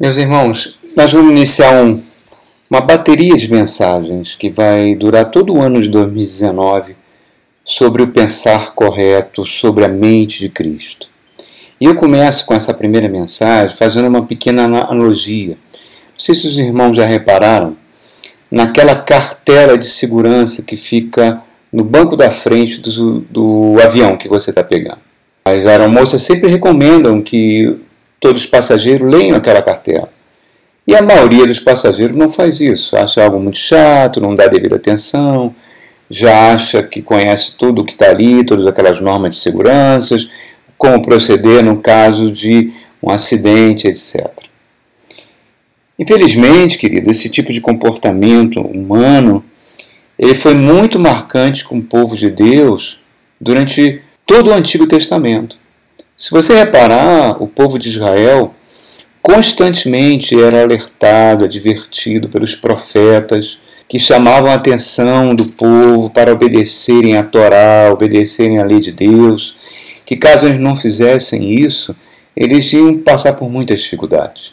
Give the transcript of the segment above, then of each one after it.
Meus irmãos, nós vamos iniciar um, uma bateria de mensagens que vai durar todo o ano de 2019 sobre o pensar correto, sobre a mente de Cristo. E eu começo com essa primeira mensagem fazendo uma pequena analogia. Não sei se os irmãos já repararam, naquela cartela de segurança que fica no banco da frente do, do avião que você está pegando. As aeromoças sempre recomendam que todos os passageiros leiam aquela cartela. E a maioria dos passageiros não faz isso, acha algo muito chato, não dá devida atenção, já acha que conhece tudo o que está ali, todas aquelas normas de segurança, como proceder no caso de um acidente, etc. Infelizmente, querido, esse tipo de comportamento humano ele foi muito marcante com o povo de Deus durante todo o Antigo Testamento. Se você reparar, o povo de Israel constantemente era alertado, advertido pelos profetas que chamavam a atenção do povo para obedecerem à Torá, obedecerem à lei de Deus, que caso eles não fizessem isso, eles iam passar por muitas dificuldades.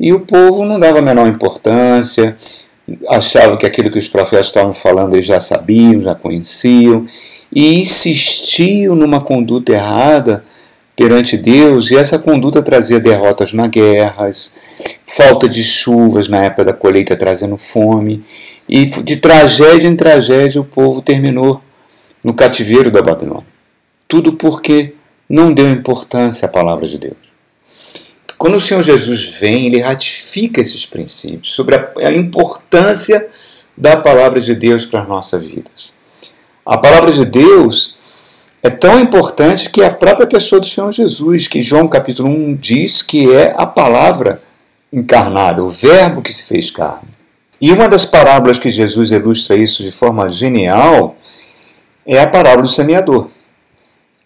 E o povo não dava a menor importância, achava que aquilo que os profetas estavam falando eles já sabiam, já conheciam, e insistiam numa conduta errada perante Deus, e essa conduta trazia derrotas nas guerras, falta de chuvas na época da colheita trazendo fome, e de tragédia em tragédia o povo terminou no cativeiro da Babilônia. Tudo porque não deu importância à palavra de Deus. Quando o Senhor Jesus vem, ele ratifica esses princípios sobre a importância da palavra de Deus para as nossas vidas. A palavra de Deus é tão importante que a própria pessoa do Senhor Jesus, que João capítulo 1 diz que é a palavra encarnada, o verbo que se fez carne. E uma das parábolas que Jesus ilustra isso de forma genial é a parábola do semeador,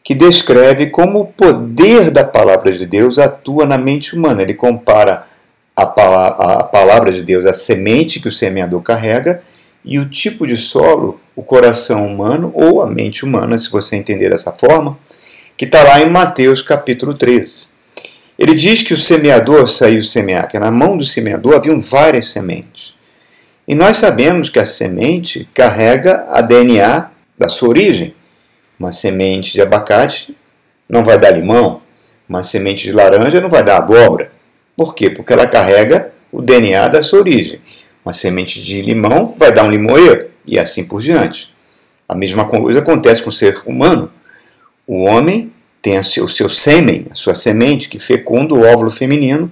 que descreve como o poder da palavra de Deus atua na mente humana. Ele compara a palavra, de Deus à semente que o semeador carrega e o tipo de solo, o coração humano ou a mente humana, se você entender dessa forma, que está lá em Mateus capítulo 13. Ele diz que o semeador saiu semear, que na mão do semeador haviam várias sementes. E nós sabemos que a semente carrega a DNA da sua origem. Uma semente de abacate não vai dar limão, uma semente de laranja não vai dar abóbora. Por quê? Porque ela carrega o DNA da sua origem. Uma semente de limão vai dar um limoeiro e assim por diante. A mesma coisa acontece com o ser humano. O homem tem o seu, sêmen, a sua semente, que fecunda o óvulo feminino,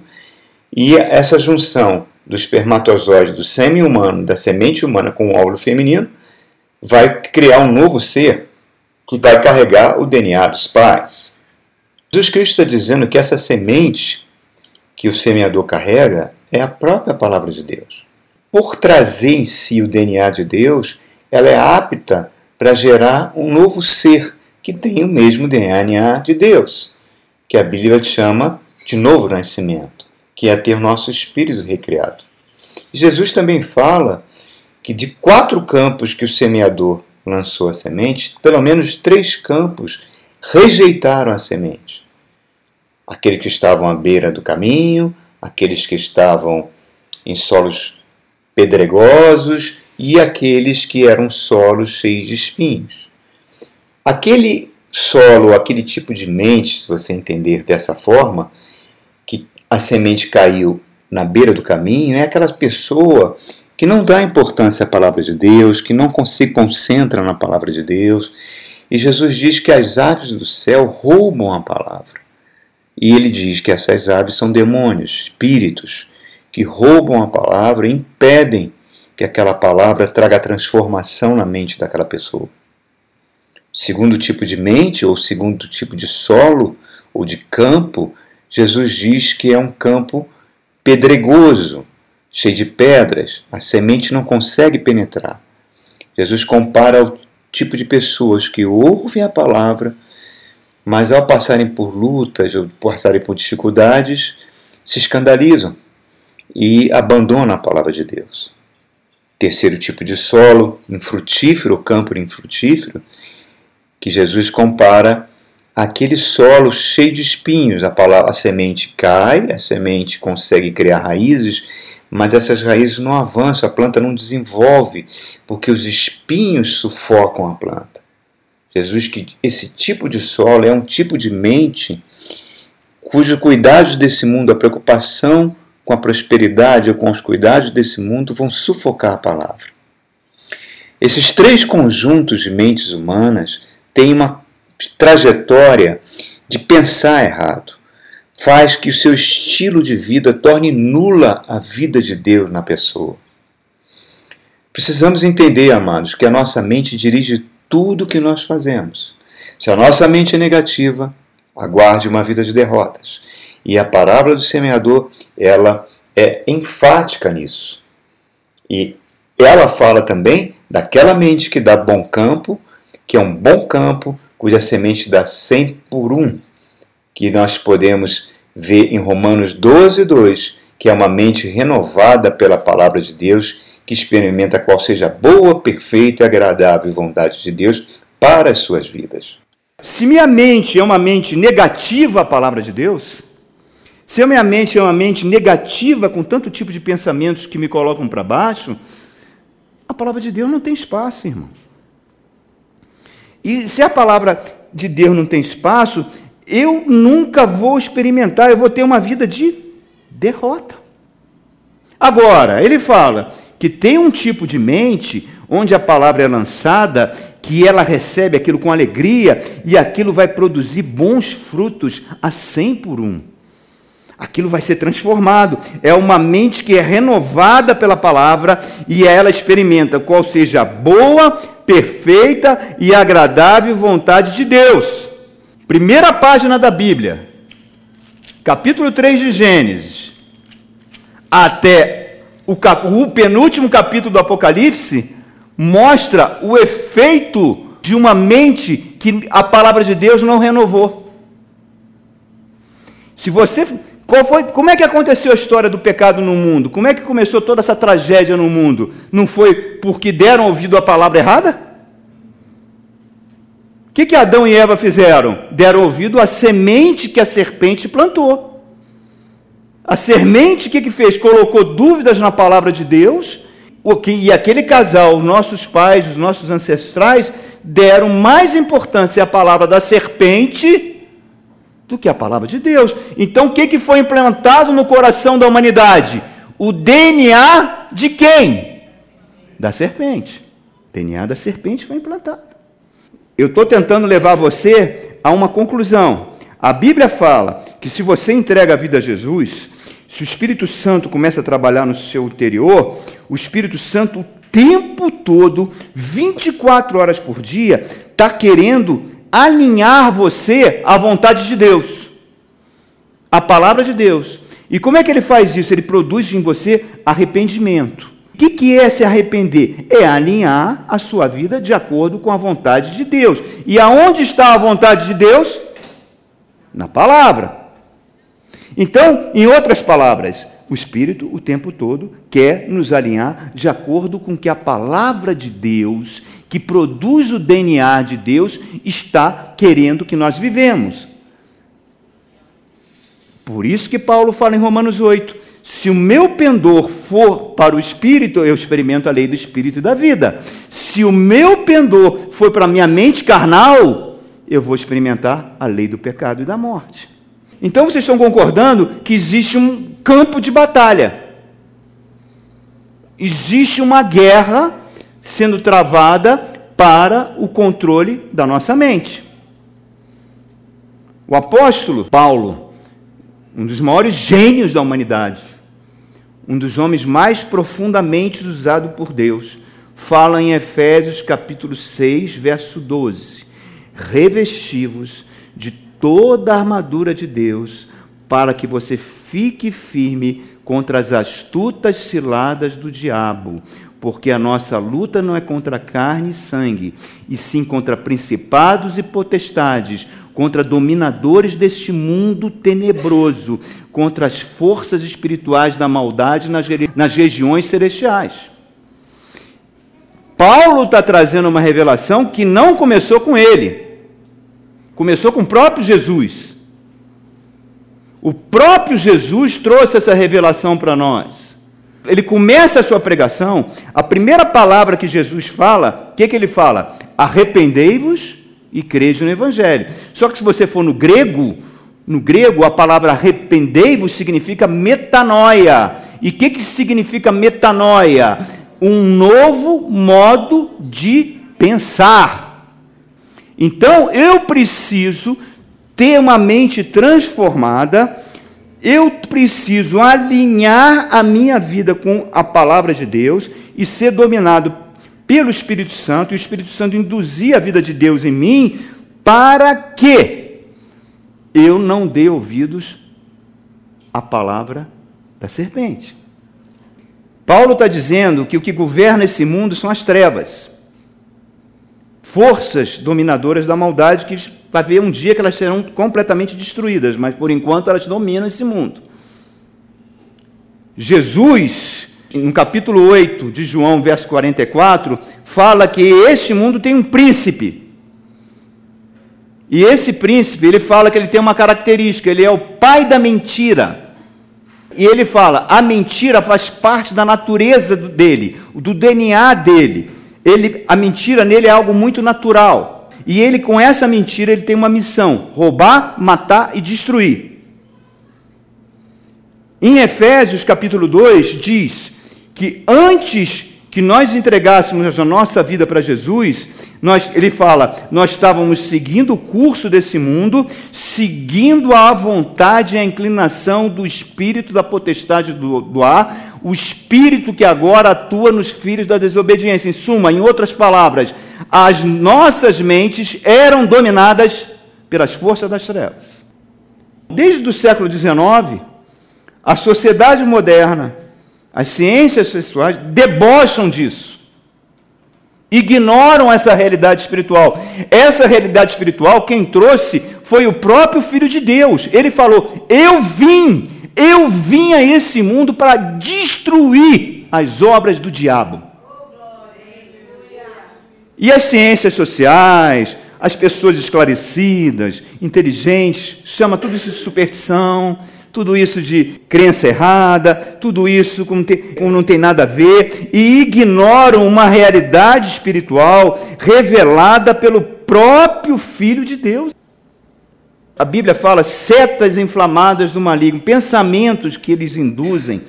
e essa junção do espermatozoide do sêmen humano, da semente humana com o óvulo feminino, vai criar um novo ser que vai carregar o DNA dos pais. Jesus Cristo está dizendo que essa semente que o semeador carrega é a própria palavra de Deus por trazer em si o DNA de Deus, ela é apta para gerar um novo ser que tem o mesmo DNA de Deus, que a Bíblia chama de novo nascimento, que é ter nosso espírito recriado. Jesus também fala que de quatro campos que o semeador lançou a semente, pelo menos três campos rejeitaram a semente. Aqueles que estavam à beira do caminho, aqueles que estavam em solos pedregosos e aqueles que eram solos cheios de espinhos. Aquele solo, aquele tipo de mente, se você entender dessa forma, que a semente caiu na beira do caminho, é aquela pessoa que não dá importância à palavra de Deus, que não se concentra na palavra de Deus. E Jesus diz que as aves do céu roubam a palavra. E ele diz que essas aves são demônios, espíritos, que roubam a palavra e impedem que aquela palavra traga transformação na mente daquela pessoa. Segundo tipo de mente, ou segundo tipo de solo, ou de campo, Jesus diz que é um campo pedregoso, cheio de pedras, a semente não consegue penetrar. Jesus compara o tipo de pessoas que ouvem a palavra, mas ao passarem por lutas ou passarem por dificuldades, se escandalizam e abandona a palavra de Deus. Terceiro tipo de solo, infrutífero, campo infrutífero, que Jesus compara aquele solo cheio de espinhos. A, palavra, a semente cai, a semente consegue criar raízes, mas essas raízes não avançam, a planta não desenvolve, porque os espinhos sufocam a planta. Jesus que esse tipo de solo é um tipo de mente cujos cuidados desse mundo, a preocupação com a prosperidade ou com os cuidados desse mundo vão sufocar a palavra. Esses três conjuntos de mentes humanas têm uma trajetória de pensar errado. Faz que o seu estilo de vida torne nula a vida de Deus na pessoa. Precisamos entender, amados, que a nossa mente dirige tudo o que nós fazemos. Se a nossa mente é negativa, aguarde uma vida de derrotas. E a parábola do semeador, ela é enfática nisso. E ela fala também daquela mente que dá bom campo, que é um bom campo, cuja semente dá 100 por 1, que nós podemos ver em Romanos 12, 2, que é uma mente renovada pela palavra de Deus, que experimenta qual seja a boa, perfeita e agradável vontade de Deus para as suas vidas. Se minha mente é uma mente negativa à palavra de Deus, se a minha mente é uma mente negativa com tanto tipo de pensamentos que me colocam para baixo, a palavra de Deus não tem espaço, irmão. E se a palavra de Deus não tem espaço, eu nunca vou experimentar, eu vou ter uma vida de derrota. Agora, ele fala que tem um tipo de mente onde a palavra é lançada que ela recebe aquilo com alegria e aquilo vai produzir bons frutos a cem por um. Aquilo vai ser transformado. É uma mente que é renovada pela palavra e ela experimenta qual seja a boa, perfeita e agradável vontade de Deus. Primeira página da Bíblia, capítulo 3 de Gênesis, até o, cap o penúltimo capítulo do Apocalipse, mostra o efeito de uma mente que a palavra de Deus não renovou. Se você. Qual foi, como é que aconteceu a história do pecado no mundo? Como é que começou toda essa tragédia no mundo? Não foi porque deram ouvido à palavra errada? O que, que Adão e Eva fizeram? Deram ouvido à semente que a serpente plantou. A semente, o que, que fez? Colocou dúvidas na palavra de Deus o que, e aquele casal, nossos pais, os nossos ancestrais, deram mais importância à palavra da serpente do que à palavra de Deus. Então, o que, que foi implantado no coração da humanidade? O DNA de quem? Da serpente. O DNA da serpente foi implantado. Eu estou tentando levar você a uma conclusão. A Bíblia fala que se você entrega a vida a Jesus, se o Espírito Santo começa a trabalhar no seu interior, o Espírito Santo o tempo todo, 24 horas por dia, está querendo alinhar você à vontade de Deus, à palavra de Deus. E como é que ele faz isso? Ele produz em você arrependimento. O que, que é se arrepender? É alinhar a sua vida de acordo com a vontade de Deus. E aonde está a vontade de Deus? Na palavra. Então, em outras palavras, o Espírito o tempo todo quer nos alinhar de acordo com que a palavra de Deus, que produz o DNA de Deus, está querendo que nós vivemos. Por isso que Paulo fala em Romanos 8: se o meu pendor for para o espírito, eu experimento a lei do espírito e da vida. Se o meu pendor for para a minha mente carnal, eu vou experimentar a lei do pecado e da morte. Então vocês estão concordando que existe um campo de batalha. Existe uma guerra sendo travada para o controle da nossa mente. O apóstolo Paulo, um dos maiores gênios da humanidade, um dos homens mais profundamente usados por Deus, fala em Efésios capítulo 6, verso 12: Revestivos de toda a armadura de Deus, para que você fique firme contra as astutas ciladas do diabo, porque a nossa luta não é contra carne e sangue, e sim contra principados e potestades, contra dominadores deste mundo tenebroso, contra as forças espirituais da maldade nas, nas regiões celestiais. Paulo está trazendo uma revelação que não começou com ele Começou com o próprio Jesus. O próprio Jesus trouxe essa revelação para nós. Ele começa a sua pregação, a primeira palavra que Jesus fala, o que, que ele fala? Arrependei-vos e crede no Evangelho. Só que se você for no grego, no grego a palavra arrependei-vos significa metanoia. E o que, que significa metanoia? Um novo modo de pensar. Então eu preciso ter uma mente transformada eu preciso alinhar a minha vida com a palavra de Deus e ser dominado pelo Espírito Santo, e o Espírito Santo induzir a vida de Deus em mim, para que eu não dê ouvidos à palavra da serpente. Paulo está dizendo que o que governa esse mundo são as trevas, forças dominadoras da maldade que vai haver um dia que elas serão completamente destruídas, mas por enquanto elas dominam esse mundo. Jesus, no capítulo 8 de João, verso 44, fala que este mundo tem um príncipe. E esse príncipe, ele fala que ele tem uma característica, ele é o pai da mentira. E ele fala: a mentira faz parte da natureza dele, do DNA dele. Ele, a mentira nele é algo muito natural. E ele, com essa mentira, ele tem uma missão: roubar, matar e destruir. Em Efésios capítulo 2 diz que antes que nós entregássemos a nossa vida para Jesus, nós, ele fala, nós estávamos seguindo o curso desse mundo, seguindo a vontade e a inclinação do espírito da potestade do, do ar, o espírito que agora atua nos filhos da desobediência. Em suma, em outras palavras, as nossas mentes eram dominadas pelas forças das trevas. Desde o século XIX, a sociedade moderna, as ciências sexuais debocham disso ignoram essa realidade espiritual. Essa realidade espiritual, quem trouxe foi o próprio Filho de Deus. Ele falou: Eu vim, eu vim a esse mundo para destruir as obras do diabo. E as ciências sociais, as pessoas esclarecidas, inteligentes, chama tudo isso de superstição, tudo isso de crença errada, tudo isso como, tem, como não tem nada a ver, e ignoram uma realidade espiritual revelada pelo próprio Filho de Deus. A Bíblia fala setas inflamadas do maligno, pensamentos que eles induzem,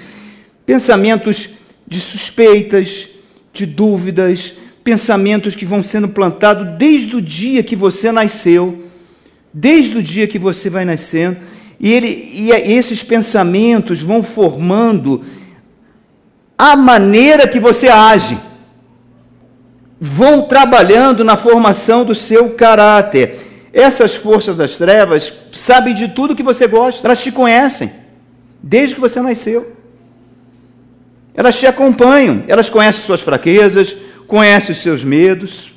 pensamentos de suspeitas, de dúvidas, pensamentos que vão sendo plantados desde o dia que você nasceu, desde o dia que você vai nascendo e, ele, e esses pensamentos vão formando a maneira que você age, vão trabalhando na formação do seu caráter. Essas forças das trevas sabem de tudo que você gosta, elas te conhecem, desde que você nasceu. Elas te acompanham, elas conhecem suas fraquezas, conhecem seus medos,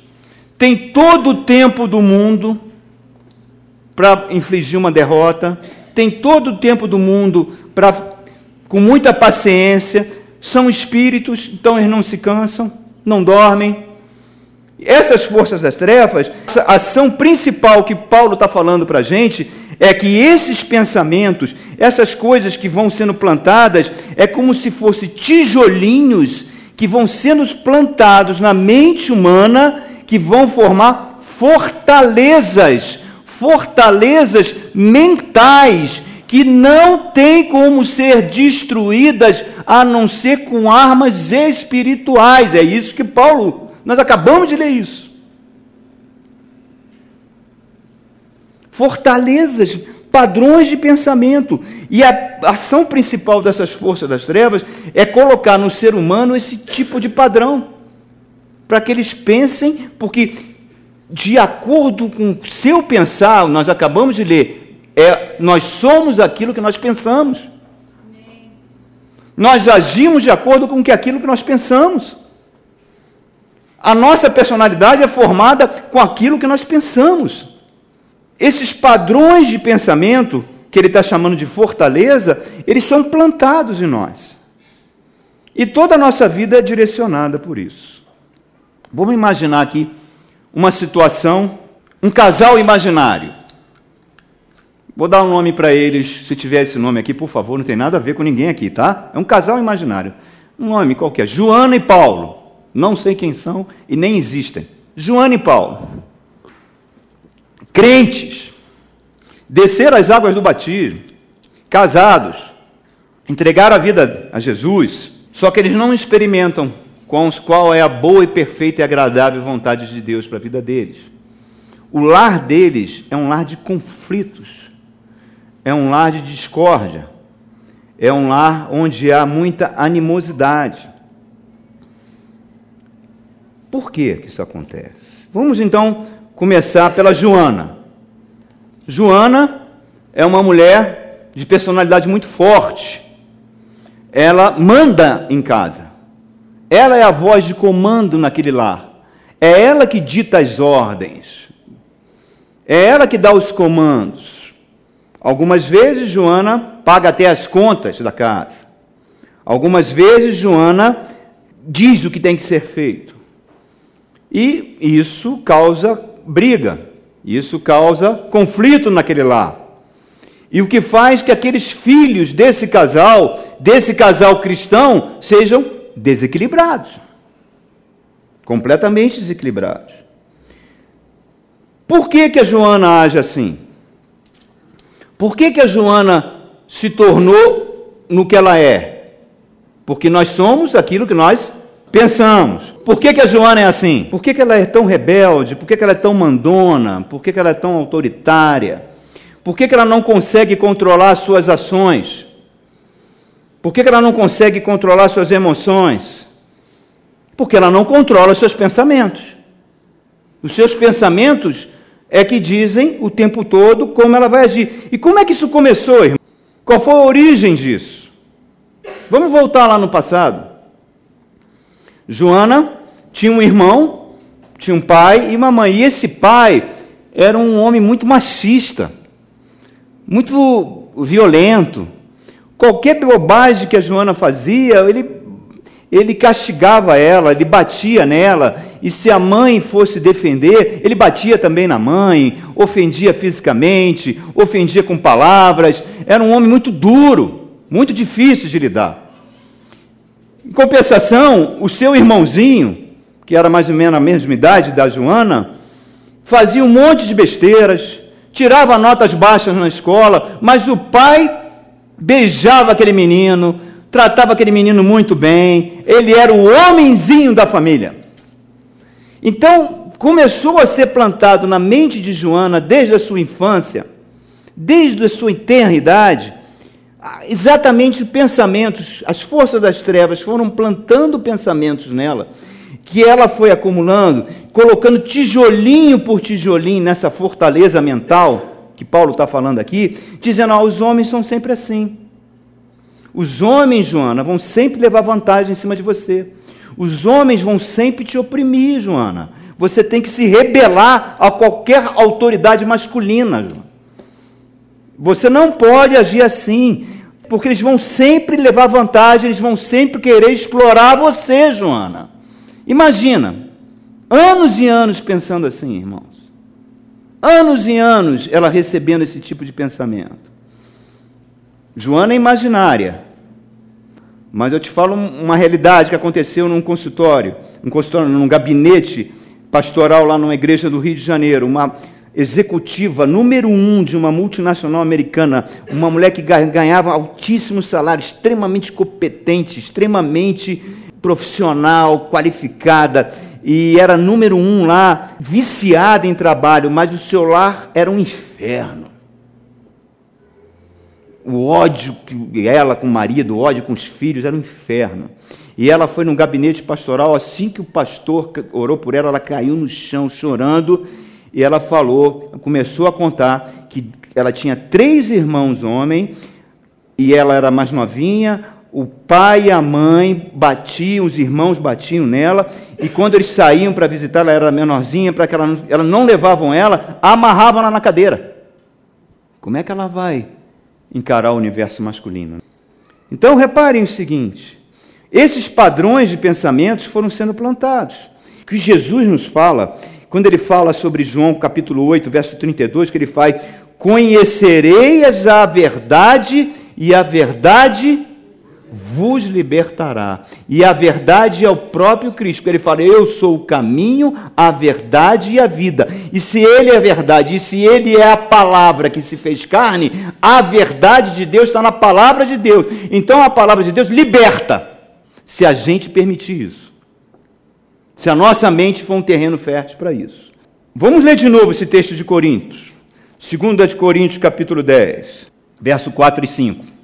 tem todo o tempo do mundo para infligir uma derrota, tem todo o tempo do mundo para, com muita paciência, são espíritos, então eles não se cansam, não dormem. Essas forças das trevas, a ação principal que Paulo está falando para a gente é que esses pensamentos, essas coisas que vão sendo plantadas, é como se fossem tijolinhos que vão sendo plantados na mente humana, que vão formar fortalezas fortalezas mentais que não têm como ser destruídas a não ser com armas espirituais. É isso que Paulo, nós acabamos de ler isso. Fortalezas, padrões de pensamento. E a ação principal dessas forças das trevas é colocar no ser humano esse tipo de padrão. Para que eles pensem, porque de acordo com o seu pensar, nós acabamos de ler, é, nós somos aquilo que nós pensamos. Nós agimos de acordo com que aquilo que nós pensamos. A nossa personalidade é formada com aquilo que nós pensamos. Esses padrões de pensamento, que ele está chamando de fortaleza, eles são plantados em nós. E toda a nossa vida é direcionada por isso. Vamos imaginar aqui uma situação, um casal imaginário. Vou dar um nome para eles, se tiver esse nome aqui, por favor, não tem nada a ver com ninguém aqui, tá? É um casal imaginário. Um nome qualquer, Joana e Paulo. Não sei quem são e nem existem. Joana e Paulo. Crentes. Desceram as águas do batismo. Casados. Entregaram a vida a Jesus. Só que eles não experimentam qual é a boa e perfeita e agradável vontade de Deus para a vida deles. O lar deles é um lar de conflitos é um lar de discórdia, é um lar onde há muita animosidade. Por que, que isso acontece? Vamos então começar pela Joana. Joana é uma mulher de personalidade muito forte. Ela manda em casa. Ela é a voz de comando naquele lar. É ela que dita as ordens. É ela que dá os comandos. Algumas vezes Joana paga até as contas da casa. Algumas vezes Joana diz o que tem que ser feito. E isso causa briga, isso causa conflito naquele lar. E o que faz que aqueles filhos desse casal, desse casal cristão, sejam desequilibrados. Completamente desequilibrados. Por que, que a Joana age assim? Por que, que a Joana se tornou no que ela é? Porque nós somos aquilo que nós pensamos. Por que, que a Joana é assim? Por que, que ela é tão rebelde? Por que, que ela é tão mandona? Por que, que ela é tão autoritária? Por que, que ela não consegue controlar suas ações? Por que, ela não consegue controlar suas emoções? Porque ela não controla seus pensamentos. Os seus pensamentos é que dizem o tempo todo como ela vai agir. E como é que isso começou, irmão? Qual foi a origem disso? Vamos voltar lá no passado. Joana tinha um irmão, tinha um pai e uma mãe. E esse pai era um homem muito machista, muito violento. Qualquer bobagem que a Joana fazia, ele ele castigava ela, ele batia nela, e se a mãe fosse defender, ele batia também na mãe, ofendia fisicamente, ofendia com palavras. Era um homem muito duro, muito difícil de lidar. Em compensação, o seu irmãozinho, que era mais ou menos a mesma idade da Joana, fazia um monte de besteiras, tirava notas baixas na escola, mas o pai beijava aquele menino, tratava aquele menino muito bem, ele era o homenzinho da família. Então, começou a ser plantado na mente de Joana desde a sua infância, desde a sua eternidade, exatamente pensamentos, as forças das trevas foram plantando pensamentos nela, que ela foi acumulando, colocando tijolinho por tijolinho nessa fortaleza mental que Paulo está falando aqui, dizendo: ah, os homens são sempre assim. Os homens, Joana, vão sempre levar vantagem em cima de você. Os homens vão sempre te oprimir, Joana. Você tem que se rebelar a qualquer autoridade masculina, Joana. Você não pode agir assim, porque eles vão sempre levar vantagem, eles vão sempre querer explorar você, Joana. Imagina, anos e anos pensando assim, irmãos. Anos e anos ela recebendo esse tipo de pensamento. Joana é imaginária. Mas eu te falo uma realidade que aconteceu num consultório, um consultório, num gabinete pastoral lá numa igreja do Rio de Janeiro, uma executiva número um de uma multinacional americana, uma mulher que ganhava altíssimo salário, extremamente competente, extremamente profissional, qualificada, e era número um lá, viciada em trabalho, mas o seu lar era um inferno o ódio que ela com o marido, o ódio com os filhos, era um inferno. E ela foi num gabinete pastoral, assim que o pastor orou por ela, ela caiu no chão chorando, e ela falou, começou a contar que ela tinha três irmãos homens, e ela era mais novinha, o pai e a mãe batiam, os irmãos batiam nela, e quando eles saíam para visitar, ela era menorzinha, para que ela não, ela não levavam ela, amarravam ela na cadeira. Como é que ela vai encarar o universo masculino. Então, reparem o seguinte: esses padrões de pensamentos foram sendo plantados. Que Jesus nos fala quando ele fala sobre João capítulo 8, verso 32, que ele faz: Conhecereis a verdade, e a verdade vos libertará. E a verdade é o próprio Cristo. Ele fala: Eu sou o caminho, a verdade e a vida. E se Ele é a verdade, e se Ele é a palavra que se fez carne, a verdade de Deus está na palavra de Deus. Então a palavra de Deus liberta, se a gente permitir isso. Se a nossa mente for um terreno fértil para isso. Vamos ler de novo esse texto de Coríntios. 2 de Coríntios, capítulo 10, verso 4 e 5.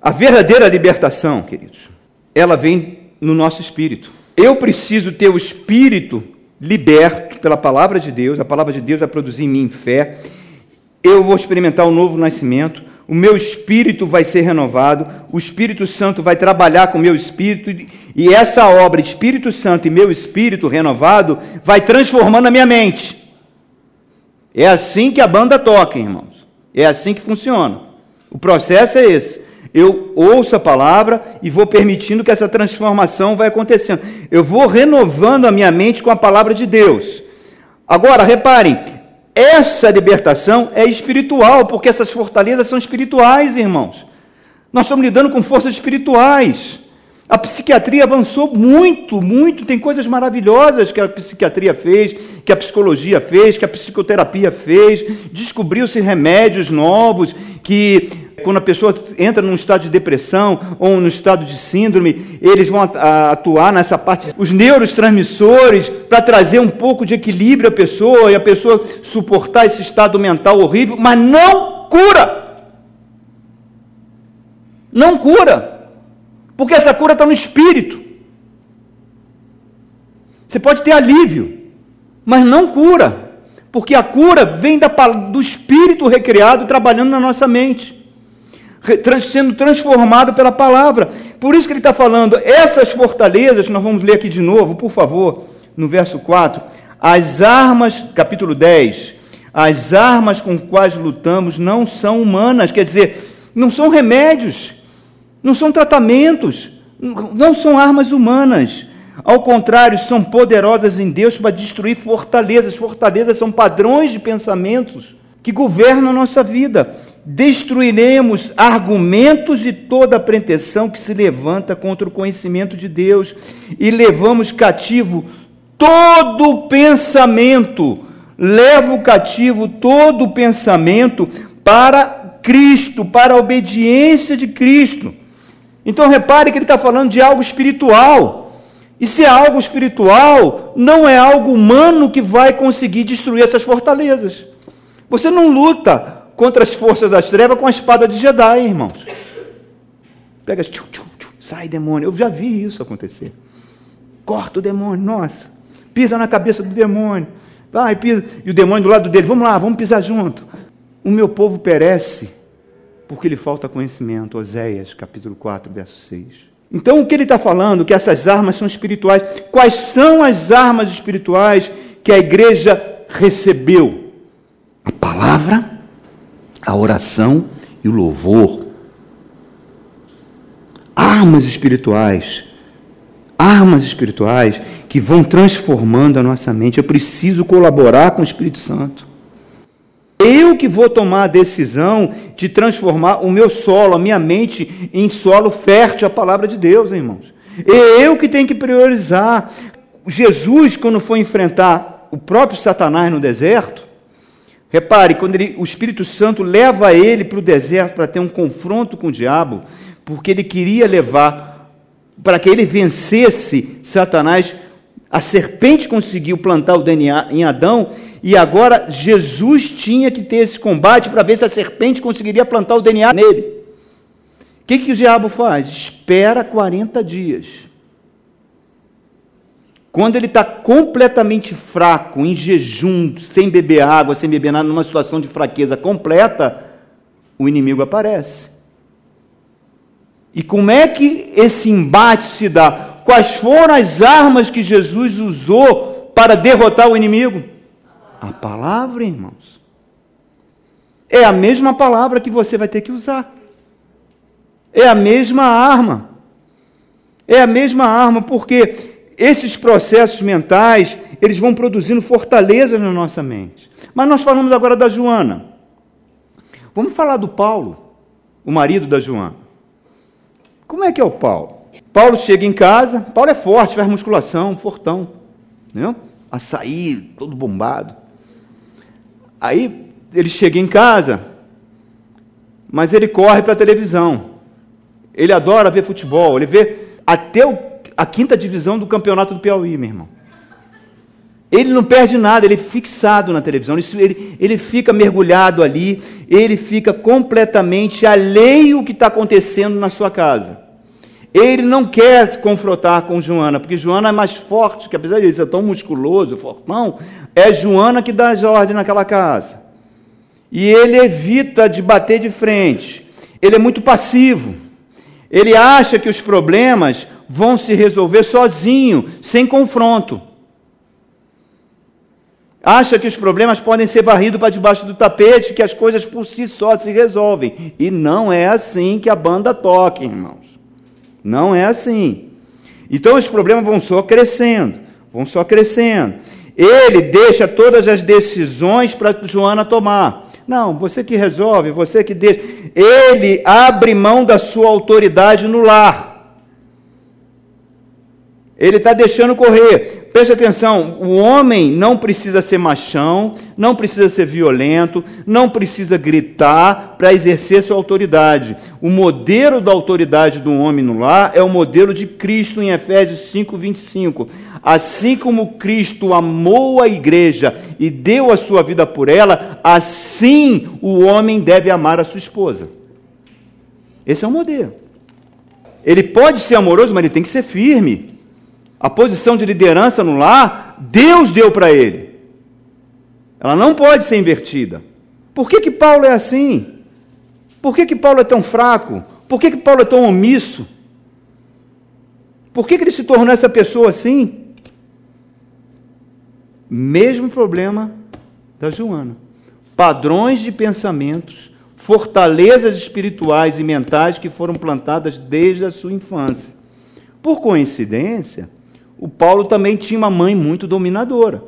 A verdadeira libertação, queridos, ela vem no nosso espírito. Eu preciso ter o espírito liberto pela palavra de Deus, a palavra de Deus vai produzir em mim fé. Eu vou experimentar o um novo nascimento, o meu espírito vai ser renovado, o Espírito Santo vai trabalhar com o meu espírito, e essa obra, Espírito Santo e meu espírito renovado, vai transformando a minha mente. É assim que a banda toca, irmãos. É assim que funciona. O processo é esse. Eu ouço a palavra e vou permitindo que essa transformação vai acontecendo. Eu vou renovando a minha mente com a palavra de Deus. Agora, reparem, essa libertação é espiritual, porque essas fortalezas são espirituais, irmãos. Nós estamos lidando com forças espirituais. A psiquiatria avançou muito, muito. Tem coisas maravilhosas que a psiquiatria fez, que a psicologia fez, que a psicoterapia fez. Descobriu-se remédios novos que quando a pessoa entra num estado de depressão ou num estado de síndrome, eles vão atuar nessa parte, os neurotransmissores, para trazer um pouco de equilíbrio à pessoa e a pessoa suportar esse estado mental horrível, mas não cura. Não cura. Porque essa cura está no espírito. Você pode ter alívio, mas não cura. Porque a cura vem da, do espírito recriado trabalhando na nossa mente, sendo transformado pela palavra. Por isso que ele está falando, essas fortalezas, nós vamos ler aqui de novo, por favor, no verso 4. As armas, capítulo 10, as armas com quais lutamos não são humanas, quer dizer, não são remédios não são tratamentos, não são armas humanas. Ao contrário, são poderosas em Deus para destruir fortalezas. Fortalezas são padrões de pensamentos que governam a nossa vida. Destruiremos argumentos e toda pretensão que se levanta contra o conhecimento de Deus e levamos cativo todo pensamento. Levo cativo todo pensamento para Cristo, para a obediência de Cristo. Então repare que ele está falando de algo espiritual. E se é algo espiritual, não é algo humano que vai conseguir destruir essas fortalezas. Você não luta contra as forças das trevas com a espada de Jedi, irmãos. Pega, tchu, tchu, tchu, sai demônio. Eu já vi isso acontecer. Corta o demônio, nossa. Pisa na cabeça do demônio. Vai, pisa. E o demônio do lado dele, vamos lá, vamos pisar junto. O meu povo perece porque lhe falta conhecimento. Oséias, capítulo 4, verso 6. Então, o que ele está falando? Que essas armas são espirituais. Quais são as armas espirituais que a igreja recebeu? A palavra, a oração e o louvor. Armas espirituais. Armas espirituais que vão transformando a nossa mente. Eu preciso colaborar com o Espírito Santo. Eu que vou tomar a decisão de transformar o meu solo, a minha mente, em solo fértil à palavra de Deus, irmãos. É eu que tenho que priorizar. Jesus, quando foi enfrentar o próprio Satanás no deserto, repare, quando ele, o Espírito Santo leva ele para o deserto para ter um confronto com o diabo, porque ele queria levar, para que ele vencesse Satanás, a serpente conseguiu plantar o DNA em Adão e agora Jesus tinha que ter esse combate para ver se a serpente conseguiria plantar o DNA nele. O que, que o diabo faz? Espera 40 dias. Quando ele está completamente fraco, em jejum, sem beber água, sem beber nada, numa situação de fraqueza completa, o inimigo aparece. E como é que esse embate se dá? Quais foram as armas que Jesus usou para derrotar o inimigo? A palavra, irmãos. É a mesma palavra que você vai ter que usar. É a mesma arma. É a mesma arma, porque esses processos mentais, eles vão produzindo fortaleza na nossa mente. Mas nós falamos agora da Joana. Vamos falar do Paulo, o marido da Joana. Como é que é o Paulo? Paulo chega em casa, Paulo é forte, faz musculação, fortão, entendeu? Açaí, todo bombado. Aí ele chega em casa, mas ele corre para a televisão. Ele adora ver futebol, ele vê até o, a quinta divisão do campeonato do Piauí, meu irmão. Ele não perde nada, ele é fixado na televisão, ele, ele fica mergulhado ali, ele fica completamente alheio ao que está acontecendo na sua casa. Ele não quer se confrontar com Joana, porque Joana é mais forte, que apesar de ele ser tão musculoso, fortão, é Joana que dá as ordens naquela casa. E ele evita de bater de frente. Ele é muito passivo. Ele acha que os problemas vão se resolver sozinho, sem confronto. Acha que os problemas podem ser varridos para debaixo do tapete, que as coisas por si só se resolvem. E não é assim que a banda toca, irmãos. Não é assim. Então os problemas vão só crescendo, vão só crescendo. Ele deixa todas as decisões para Joana tomar. Não, você que resolve, você que deixa. Ele abre mão da sua autoridade no lar. Ele está deixando correr. Preste atenção: o homem não precisa ser machão, não precisa ser violento, não precisa gritar para exercer sua autoridade. O modelo da autoridade do homem no lar é o modelo de Cristo em Efésios 5, 25. Assim como Cristo amou a igreja e deu a sua vida por ela, assim o homem deve amar a sua esposa. Esse é o modelo. Ele pode ser amoroso, mas ele tem que ser firme. A posição de liderança no lar, Deus deu para ele. Ela não pode ser invertida. Por que, que Paulo é assim? Por que, que Paulo é tão fraco? Por que, que Paulo é tão omisso? Por que, que ele se tornou essa pessoa assim? Mesmo problema da Joana. Padrões de pensamentos, fortalezas espirituais e mentais que foram plantadas desde a sua infância. Por coincidência, o Paulo também tinha uma mãe muito dominadora.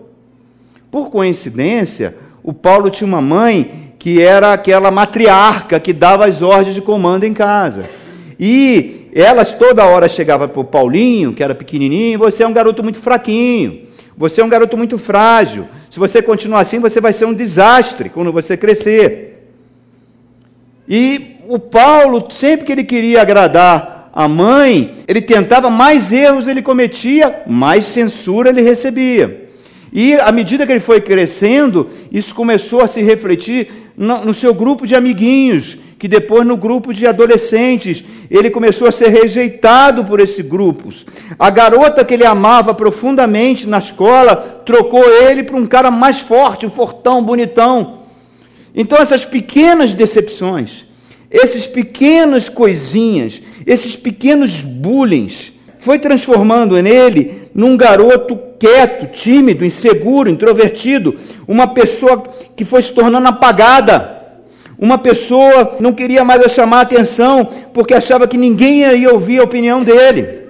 Por coincidência, o Paulo tinha uma mãe que era aquela matriarca que dava as ordens de comando em casa. E elas toda hora chegavam para o Paulinho, que era pequenininho, você é um garoto muito fraquinho. Você é um garoto muito frágil. Se você continuar assim, você vai ser um desastre quando você crescer. E o Paulo, sempre que ele queria agradar a mãe, ele tentava, mais erros ele cometia, mais censura ele recebia. E à medida que ele foi crescendo, isso começou a se refletir no, seu grupo de amiguinhos, que depois no grupo de adolescentes, ele começou a ser rejeitado por esses grupos. A garota que ele amava profundamente na escola trocou ele para um cara mais forte, um fortão, bonitão. Então essas pequenas decepções, esses pequenas coisinhas, esses pequenos bullying, foi transformando nele num garoto quieto, tímido, inseguro, introvertido, uma pessoa que foi se tornando apagada. Uma pessoa não queria mais chamar atenção porque achava que ninguém ia ouvir a opinião dele.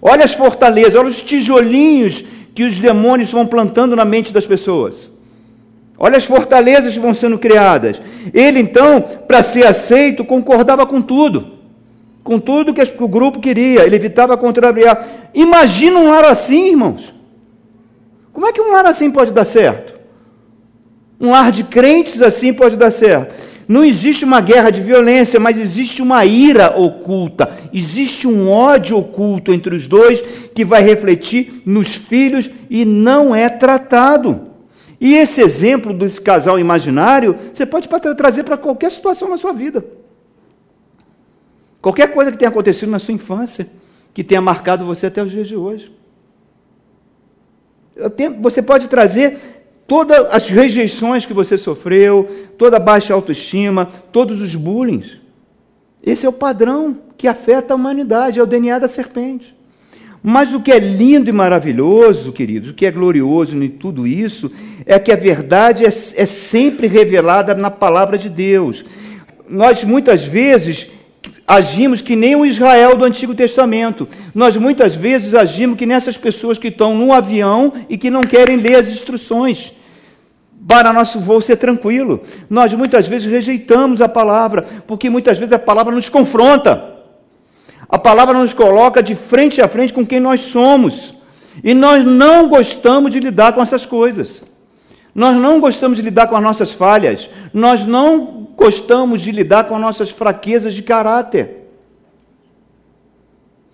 Olha as fortalezas, olha os tijolinhos que os demônios vão plantando na mente das pessoas. Olha as fortalezas que vão sendo criadas. Ele, então, para ser aceito, concordava com tudo. Com tudo que o grupo queria. Ele evitava contrariar. Imagina um lar assim, irmãos. Como é que um lar assim pode dar certo? Um lar de crentes assim pode dar certo. Não existe uma guerra de violência, mas existe uma ira oculta, existe um ódio oculto entre os dois que vai refletir nos filhos e não é tratado. E esse exemplo desse casal imaginário, você pode trazer para qualquer situação na sua vida. Qualquer coisa que tenha acontecido na sua infância, que tenha marcado você até os dias de hoje. Você pode trazer todas as rejeições que você sofreu, toda a baixa autoestima, todos os bullying. Esse é o padrão que afeta a humanidade, é o DNA da serpente. Mas o que é lindo e maravilhoso, queridos, o que é glorioso em tudo isso, é que a verdade é, é sempre revelada na palavra de Deus. Nós muitas vezes agimos que nem o Israel do Antigo Testamento. Nós muitas vezes agimos que nessas pessoas que estão no avião e que não querem ler as instruções para nosso voo ser tranquilo. Nós muitas vezes rejeitamos a palavra, porque muitas vezes a palavra nos confronta. A palavra nos coloca de frente a frente com quem nós somos. E nós não gostamos de lidar com essas coisas. Nós não gostamos de lidar com as nossas falhas. Nós não gostamos de lidar com as nossas fraquezas de caráter.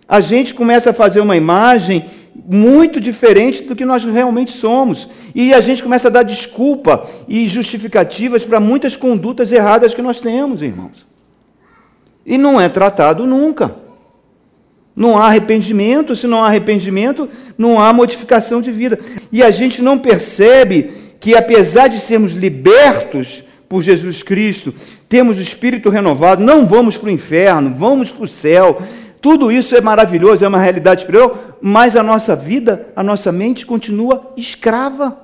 A gente começa a fazer uma imagem muito diferente do que nós realmente somos. E a gente começa a dar desculpa e justificativas para muitas condutas erradas que nós temos, irmãos. E não é tratado nunca. Não há arrependimento, se não há arrependimento, não há modificação de vida. E a gente não percebe que, apesar de sermos libertos por Jesus Cristo, temos o espírito renovado, não vamos para o inferno, vamos para o céu. Tudo isso é maravilhoso, é uma realidade superior, mas a nossa vida, a nossa mente continua escrava.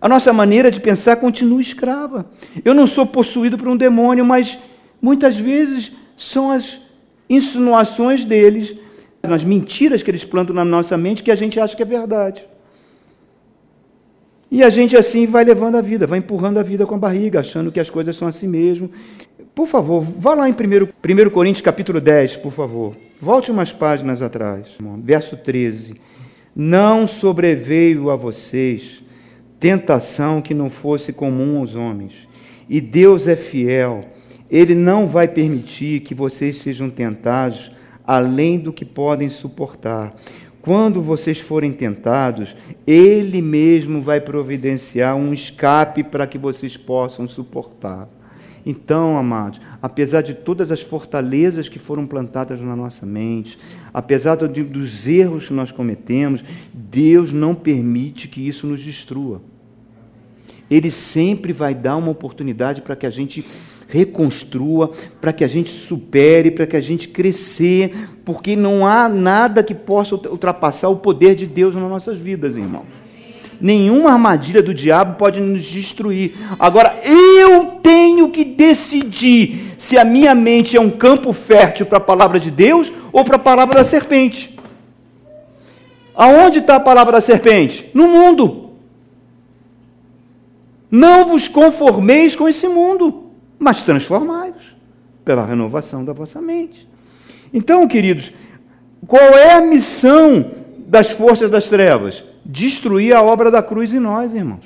A nossa maneira de pensar continua escrava. Eu não sou possuído por um demônio, mas muitas vezes são as insinuações deles, as mentiras que eles plantam na nossa mente que a gente acha que é verdade. E a gente assim vai levando a vida, vai empurrando a vida com a barriga, achando que as coisas são assim mesmo. Por favor, vá lá em 1, 1 Coríntios capítulo 10, por favor. Volte umas páginas atrás. Verso 13. Não sobreveio a vocês tentação que não fosse comum aos homens. E Deus é fiel. Ele não vai permitir que vocês sejam tentados além do que podem suportar. Quando vocês forem tentados, Ele mesmo vai providenciar um escape para que vocês possam suportar. Então, amados, apesar de todas as fortalezas que foram plantadas na nossa mente, apesar dos erros que nós cometemos, Deus não permite que isso nos destrua. Ele sempre vai dar uma oportunidade para que a gente reconstrua, para que a gente supere, para que a gente crescer, porque não há nada que possa ultrapassar o poder de Deus nas nossas vidas, irmão. Nenhuma armadilha do diabo pode nos destruir. Agora, eu tenho que decidir se a minha mente é um campo fértil para a palavra de Deus ou para a palavra da serpente. Aonde está a palavra da serpente? No mundo. Não vos conformeis com esse mundo mas transformai-vos pela renovação da vossa mente. Então, queridos, qual é a missão das forças das trevas? Destruir a obra da cruz em nós, irmãos.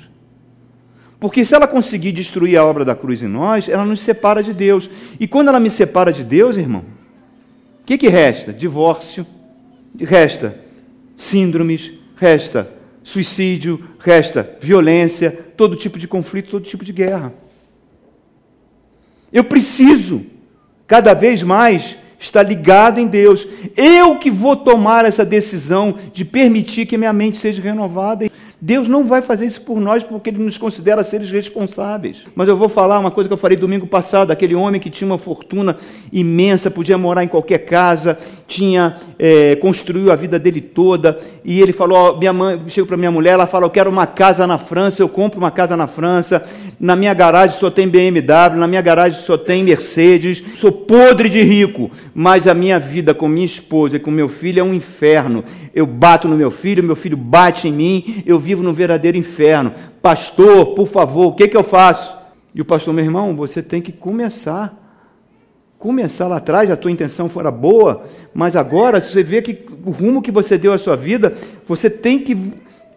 Porque se ela conseguir destruir a obra da cruz em nós, ela nos separa de Deus. E quando ela me separa de Deus, irmão, o que, que resta? Divórcio, resta síndromes, resta suicídio, resta violência, todo tipo de conflito, todo tipo de guerra. Eu preciso, cada vez mais, estar ligado em Deus. Eu que vou tomar essa decisão de permitir que minha mente seja renovada. Deus não vai fazer isso por nós porque Ele nos considera seres responsáveis. Mas eu vou falar uma coisa que eu falei domingo passado: aquele homem que tinha uma fortuna imensa, podia morar em qualquer casa, tinha é, construiu a vida dele toda. E ele falou: minha mãe, chego para minha mulher, ela fala: eu quero uma casa na França, eu compro uma casa na França. Na minha garagem só tem BMW, na minha garagem só tem Mercedes. Sou podre de rico, mas a minha vida com minha esposa e com meu filho é um inferno. Eu bato no meu filho, meu filho bate em mim, eu vivo no verdadeiro inferno. Pastor, por favor, o que, que eu faço? E o pastor, meu irmão, você tem que começar. Começar lá atrás, a tua intenção fora boa, mas agora você vê que o rumo que você deu à sua vida, você tem que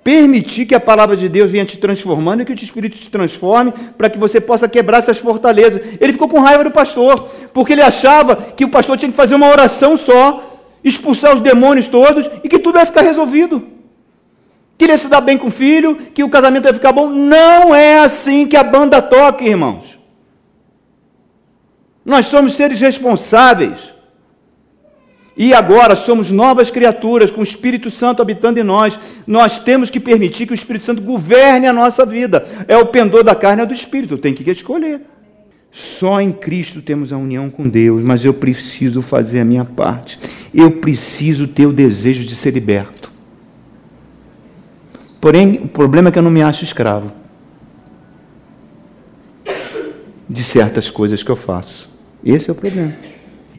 permitir que a palavra de Deus venha te transformando e que o Espírito te transforme para que você possa quebrar essas fortalezas. Ele ficou com raiva do pastor, porque ele achava que o pastor tinha que fazer uma oração só, expulsar os demônios todos e que tudo ia ficar resolvido queria se dar bem com o filho, que o casamento ia ficar bom. Não é assim que a banda toca, irmãos. Nós somos seres responsáveis. E agora somos novas criaturas, com o Espírito Santo habitando em nós. Nós temos que permitir que o Espírito Santo governe a nossa vida. É o pendor da carne e do Espírito, tem que escolher. Só em Cristo temos a união com Deus, mas eu preciso fazer a minha parte. Eu preciso ter o desejo de ser liberto. Porém, o problema é que eu não me acho escravo de certas coisas que eu faço. Esse é o problema.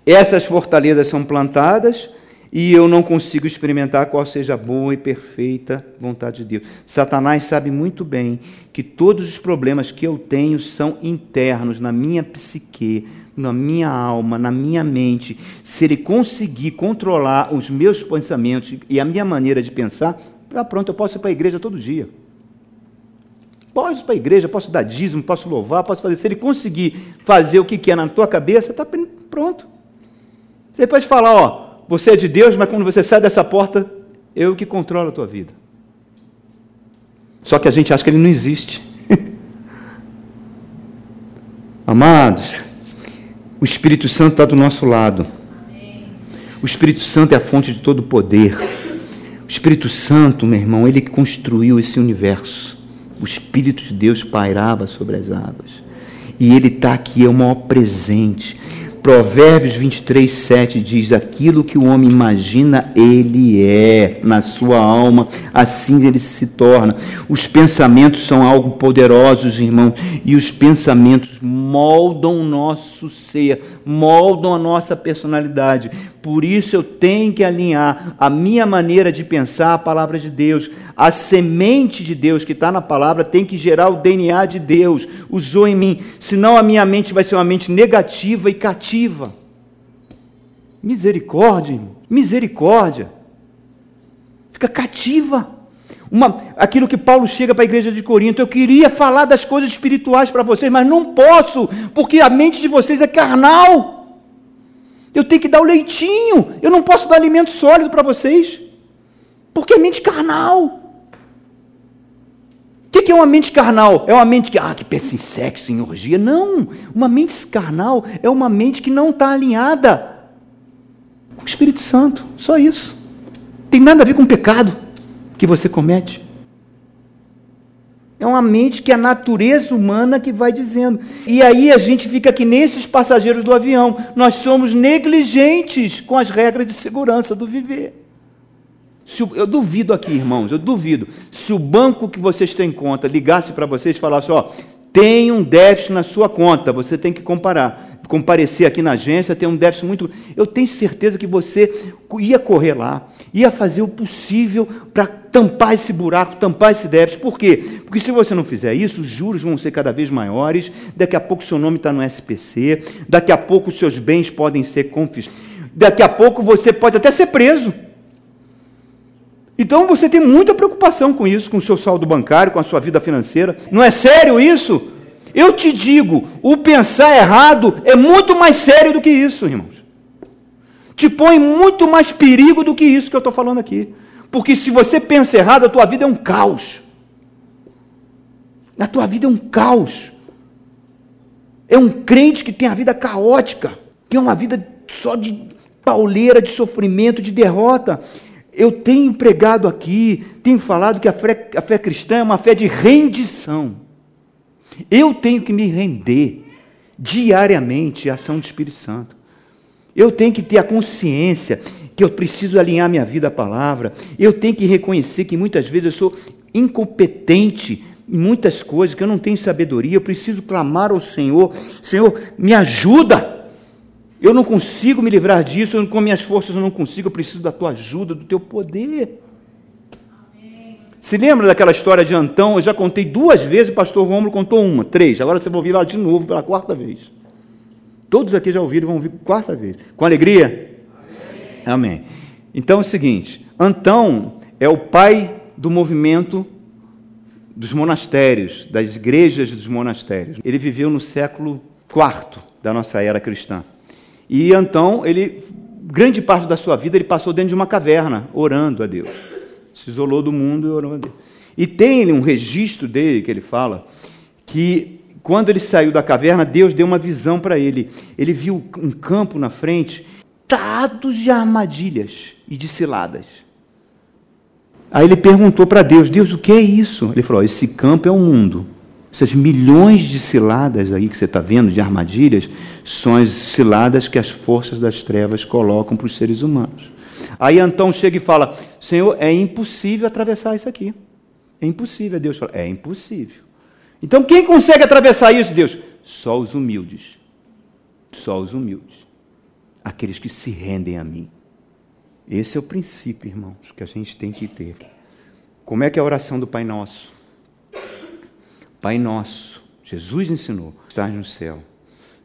Essas fortalezas são plantadas e eu não consigo experimentar qual seja a boa e perfeita vontade de Deus. Satanás sabe muito bem que todos os problemas que eu tenho são internos na minha psique, na minha alma, na minha mente. Se ele conseguir controlar os meus pensamentos e a minha maneira de pensar, ah, pronto, eu posso ir para a igreja todo dia. Posso ir para a igreja, posso dar dízimo, posso louvar, posso fazer. Se ele conseguir fazer o que quer na tua cabeça, está pronto. Você pode falar, ó, você é de Deus, mas quando você sai dessa porta, eu que controlo a tua vida. Só que a gente acha que ele não existe. Amados, o Espírito Santo está do nosso lado. O Espírito Santo é a fonte de todo poder. Espírito Santo, meu irmão, ele que construiu esse universo. O Espírito de Deus pairava sobre as águas. E ele está aqui, é o maior presente. Provérbios 23, 7 diz: Aquilo que o homem imagina, ele é na sua alma, assim ele se torna. Os pensamentos são algo poderosos, irmão, e os pensamentos moldam o nosso ser, moldam a nossa personalidade. Por isso eu tenho que alinhar a minha maneira de pensar a palavra de Deus. A semente de Deus que está na palavra tem que gerar o DNA de Deus. Usou em mim. Senão a minha mente vai ser uma mente negativa e cativa. Misericórdia, irmão. misericórdia. Fica cativa. Uma, aquilo que Paulo chega para a igreja de Corinto, eu queria falar das coisas espirituais para vocês, mas não posso, porque a mente de vocês é carnal. Eu tenho que dar o leitinho. Eu não posso dar alimento sólido para vocês. Porque é mente carnal. O que é uma mente carnal? É uma mente que, ah, que pensa em sexo, em orgia. Não. Uma mente carnal é uma mente que não está alinhada com o Espírito Santo. Só isso. Tem nada a ver com o pecado que você comete. É uma mente que é a natureza humana que vai dizendo. E aí a gente fica que nesses passageiros do avião. Nós somos negligentes com as regras de segurança do viver. O, eu duvido aqui, irmãos, eu duvido. Se o banco que vocês têm conta ligasse para vocês e falasse: ó, tem um déficit na sua conta, você tem que comparar comparecer aqui na agência, tem um déficit muito. Eu tenho certeza que você ia correr lá, ia fazer o possível para tampar esse buraco, tampar esse déficit. Por quê? Porque se você não fizer isso, os juros vão ser cada vez maiores, daqui a pouco seu nome está no SPC, daqui a pouco seus bens podem ser confiscados, daqui a pouco você pode até ser preso. Então você tem muita preocupação com isso, com o seu saldo bancário, com a sua vida financeira. Não é sério isso? Eu te digo, o pensar errado é muito mais sério do que isso, irmãos. Te põe muito mais perigo do que isso que eu estou falando aqui. Porque se você pensa errado, a tua vida é um caos. A tua vida é um caos. É um crente que tem a vida caótica, que é uma vida só de pauleira, de sofrimento, de derrota. Eu tenho pregado aqui, tenho falado que a fé, a fé cristã é uma fé de rendição. Eu tenho que me render diariamente à ação do Espírito Santo. Eu tenho que ter a consciência que eu preciso alinhar minha vida à palavra. Eu tenho que reconhecer que muitas vezes eu sou incompetente em muitas coisas, que eu não tenho sabedoria. Eu preciso clamar ao Senhor: Senhor, me ajuda. Eu não consigo me livrar disso, com minhas forças eu não consigo. Eu preciso da tua ajuda, do teu poder. Se lembra daquela história de Antão? Eu já contei duas vezes, o pastor Rômulo contou uma, três. Agora você vai ouvir lá de novo pela quarta vez. Todos aqui já ouviram, vão ouvir quarta vez. Com alegria? Amém. Amém. Então é o seguinte: Antão é o pai do movimento dos monastérios, das igrejas dos monastérios. Ele viveu no século IV da nossa era cristã. E Antão, ele, grande parte da sua vida, ele passou dentro de uma caverna, orando a Deus se isolou do mundo e orou a Deus. E tem um registro dele que ele fala que quando ele saiu da caverna, Deus deu uma visão para ele. Ele viu um campo na frente, tado de armadilhas e de ciladas. Aí ele perguntou para Deus: Deus, o que é isso? Ele falou: Esse campo é o mundo. Essas milhões de ciladas aí que você está vendo, de armadilhas, são as ciladas que as forças das trevas colocam para os seres humanos. Aí Antão chega e fala: Senhor, é impossível atravessar isso aqui. É impossível. Deus fala: É impossível. Então quem consegue atravessar isso, Deus? Só os humildes. Só os humildes, aqueles que se rendem a mim. Esse é o princípio, irmãos, que a gente tem que ter. Como é que é a oração do Pai Nosso? Pai Nosso, Jesus ensinou, estás no céu,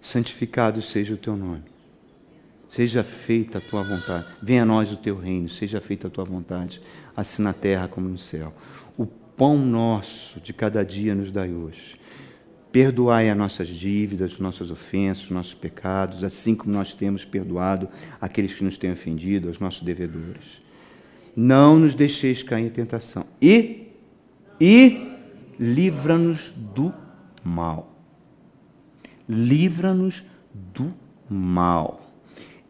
santificado seja o teu nome. Seja feita a tua vontade. Venha a nós o teu reino, seja feita a tua vontade, assim na terra como no céu. O pão nosso de cada dia nos dai hoje. Perdoai as nossas dívidas, nossas ofensas, nossos pecados, assim como nós temos perdoado aqueles que nos têm ofendido, aos nossos devedores. Não nos deixeis cair em tentação. E, e livra-nos do mal. Livra-nos do mal.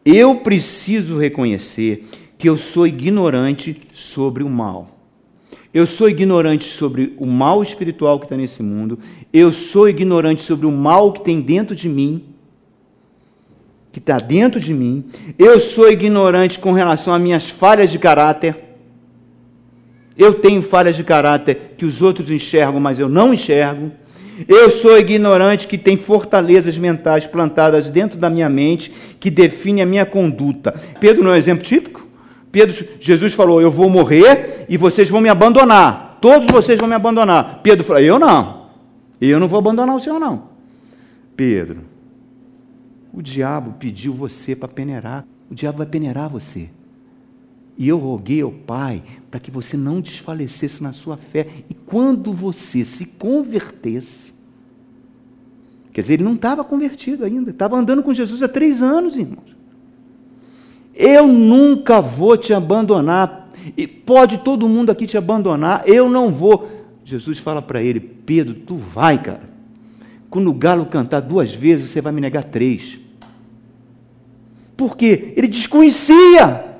Eu preciso reconhecer que eu sou ignorante sobre o mal. Eu sou ignorante sobre o mal espiritual que está nesse mundo. Eu sou ignorante sobre o mal que tem dentro de mim, que está dentro de mim. Eu sou ignorante com relação às minhas falhas de caráter. Eu tenho falhas de caráter que os outros enxergam, mas eu não enxergo. Eu sou ignorante que tem fortalezas mentais plantadas dentro da minha mente que define a minha conduta. Pedro não é um exemplo típico? Pedro, Jesus falou: Eu vou morrer e vocês vão me abandonar. Todos vocês vão me abandonar. Pedro falou: Eu não. Eu não vou abandonar o Senhor, não. Pedro, o diabo pediu você para peneirar. O diabo vai peneirar você. E eu roguei ao Pai para que você não desfalecesse na sua fé. E quando você se convertesse, quer dizer, ele não estava convertido ainda, estava andando com Jesus há três anos, irmãos. Eu nunca vou te abandonar. E pode todo mundo aqui te abandonar, eu não vou. Jesus fala para ele: Pedro, tu vai, cara. Quando o galo cantar duas vezes, você vai me negar três. Por quê? Ele desconhecia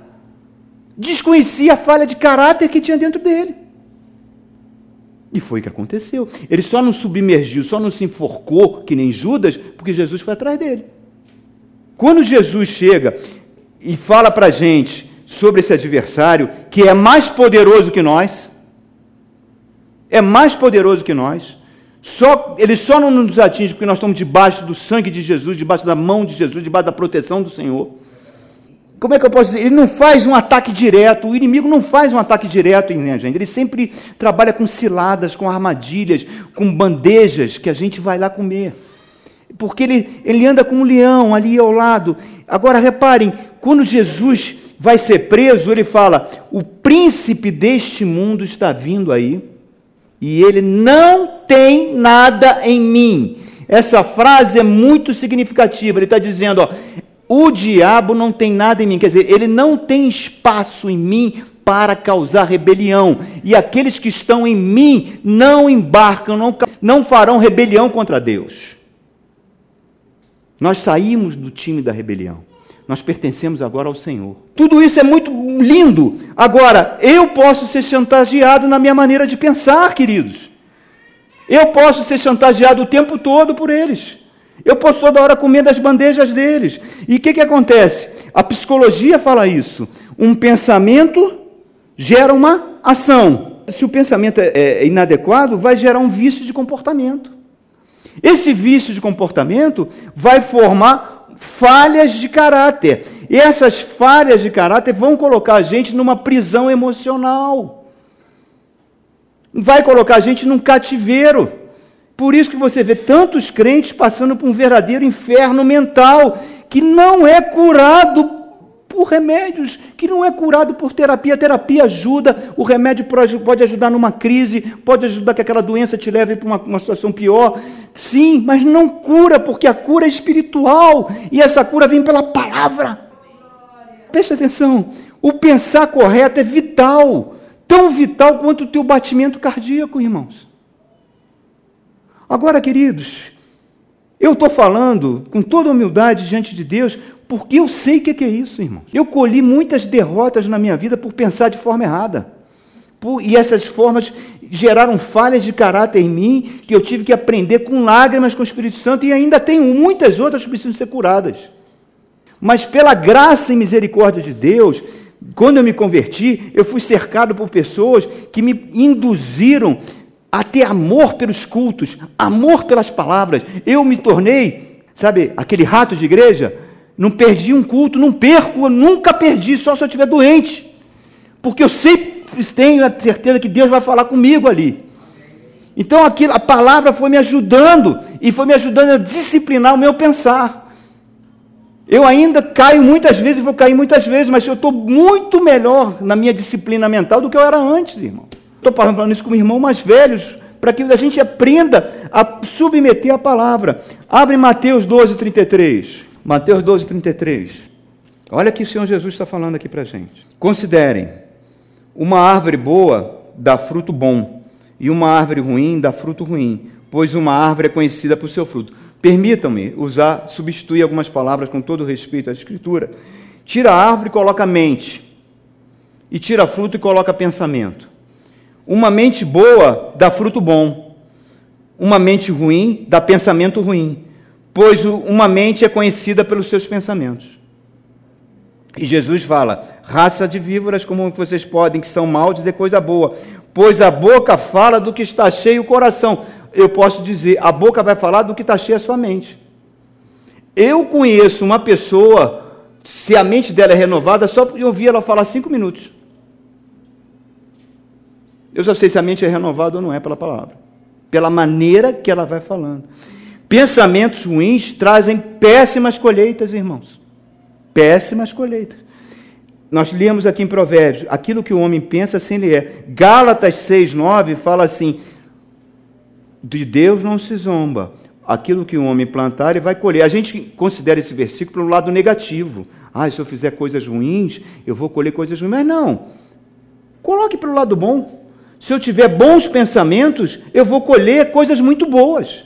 desconhecia a falha de caráter que tinha dentro dele. E foi o que aconteceu. Ele só não submergiu, só não se enforcou, que nem Judas, porque Jesus foi atrás dele. Quando Jesus chega e fala para a gente sobre esse adversário, que é mais poderoso que nós, é mais poderoso que nós, só, ele só não nos atinge porque nós estamos debaixo do sangue de Jesus, debaixo da mão de Jesus, debaixo da proteção do Senhor como é que eu posso dizer? Ele não faz um ataque direto, o inimigo não faz um ataque direto em a gente. Ele sempre trabalha com ciladas, com armadilhas, com bandejas que a gente vai lá comer. Porque ele, ele anda com um leão ali ao lado. Agora reparem, quando Jesus vai ser preso, ele fala: O príncipe deste mundo está vindo aí, e ele não tem nada em mim. Essa frase é muito significativa. Ele está dizendo: ó, o diabo não tem nada em mim, quer dizer, ele não tem espaço em mim para causar rebelião. E aqueles que estão em mim não embarcam, não, não farão rebelião contra Deus. Nós saímos do time da rebelião. Nós pertencemos agora ao Senhor. Tudo isso é muito lindo. Agora, eu posso ser chantageado na minha maneira de pensar, queridos. Eu posso ser chantageado o tempo todo por eles. Eu posso toda hora comer das bandejas deles. E o que, que acontece? A psicologia fala isso. Um pensamento gera uma ação. Se o pensamento é, é inadequado, vai gerar um vício de comportamento. Esse vício de comportamento vai formar falhas de caráter. E essas falhas de caráter vão colocar a gente numa prisão emocional. Vai colocar a gente num cativeiro. Por isso que você vê tantos crentes passando por um verdadeiro inferno mental, que não é curado por remédios, que não é curado por terapia. A terapia ajuda, o remédio pode ajudar numa crise, pode ajudar que aquela doença te leve para uma, uma situação pior. Sim, mas não cura, porque a cura é espiritual e essa cura vem pela palavra. Preste atenção, o pensar correto é vital, tão vital quanto o teu batimento cardíaco, irmãos. Agora, queridos, eu estou falando com toda humildade diante de Deus, porque eu sei o que é isso, irmãos. Eu colhi muitas derrotas na minha vida por pensar de forma errada. Por, e essas formas geraram falhas de caráter em mim, que eu tive que aprender com lágrimas com o Espírito Santo, e ainda tenho muitas outras que precisam ser curadas. Mas pela graça e misericórdia de Deus, quando eu me converti, eu fui cercado por pessoas que me induziram a ter amor pelos cultos, amor pelas palavras. Eu me tornei Sabe, aquele rato de igreja, não perdi um culto, não perco, nunca perdi, só se eu estiver doente. Porque eu sempre tenho a certeza que Deus vai falar comigo ali. Então aquilo, a palavra foi me ajudando e foi me ajudando a disciplinar o meu pensar. Eu ainda caio muitas vezes, vou cair muitas vezes, mas eu estou muito melhor na minha disciplina mental do que eu era antes, irmão. Estou falando isso com irmãos mais velhos, para que a gente aprenda a submeter a palavra. Abre Mateus 12, 33. Mateus 12, 33. Olha que o Senhor Jesus está falando aqui para a gente. Considerem, uma árvore boa dá fruto bom, e uma árvore ruim dá fruto ruim, pois uma árvore é conhecida por seu fruto. Permitam-me usar, substituir algumas palavras com todo respeito à Escritura. Tira a árvore e coloca mente, e tira fruto e coloca pensamento. Uma mente boa dá fruto bom, uma mente ruim dá pensamento ruim pois uma mente é conhecida pelos seus pensamentos. E Jesus fala: raça de víboras, como vocês podem, que são mal, dizer coisa boa, pois a boca fala do que está cheio o coração. Eu posso dizer: a boca vai falar do que está cheio a sua mente. Eu conheço uma pessoa, se a mente dela é renovada, só por ouvir ela falar cinco minutos. Eu já sei se a mente é renovada ou não é pela palavra, pela maneira que ela vai falando. Pensamentos ruins trazem péssimas colheitas, irmãos. Péssimas colheitas. Nós lemos aqui em Provérbios: aquilo que o homem pensa, assim ele é. Gálatas 6,9 fala assim: de Deus não se zomba. Aquilo que o homem plantar, ele vai colher. A gente considera esse versículo pelo lado negativo. Ah, se eu fizer coisas ruins, eu vou colher coisas ruins. Mas não. Coloque pelo lado bom. Se eu tiver bons pensamentos, eu vou colher coisas muito boas.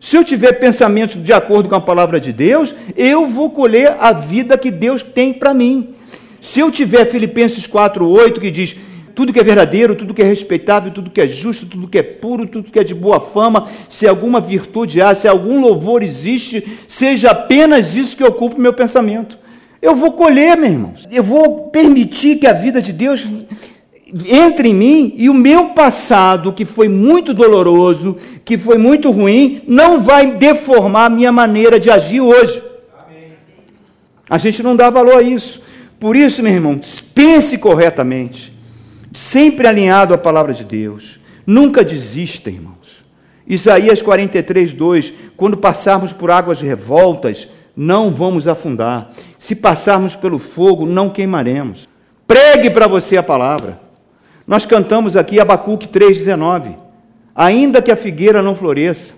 Se eu tiver pensamentos de acordo com a palavra de Deus, eu vou colher a vida que Deus tem para mim. Se eu tiver Filipenses 4:8 que diz tudo que é verdadeiro, tudo que é respeitável, tudo que é justo, tudo que é puro, tudo que é de boa fama, se alguma virtude há, se algum louvor existe, seja apenas isso que ocupe o meu pensamento. Eu vou colher, meu irmão. Eu vou permitir que a vida de Deus entre em mim e o meu passado, que foi muito doloroso, que foi muito ruim, não vai deformar a minha maneira de agir hoje. Amém. A gente não dá valor a isso. Por isso, meu irmão, pense corretamente, sempre alinhado à palavra de Deus. Nunca desista, irmãos. Isaías 43, 2: Quando passarmos por águas revoltas, não vamos afundar. Se passarmos pelo fogo, não queimaremos. Pregue para você a palavra. Nós cantamos aqui Abacuque 3,19. Ainda que a figueira não floresça,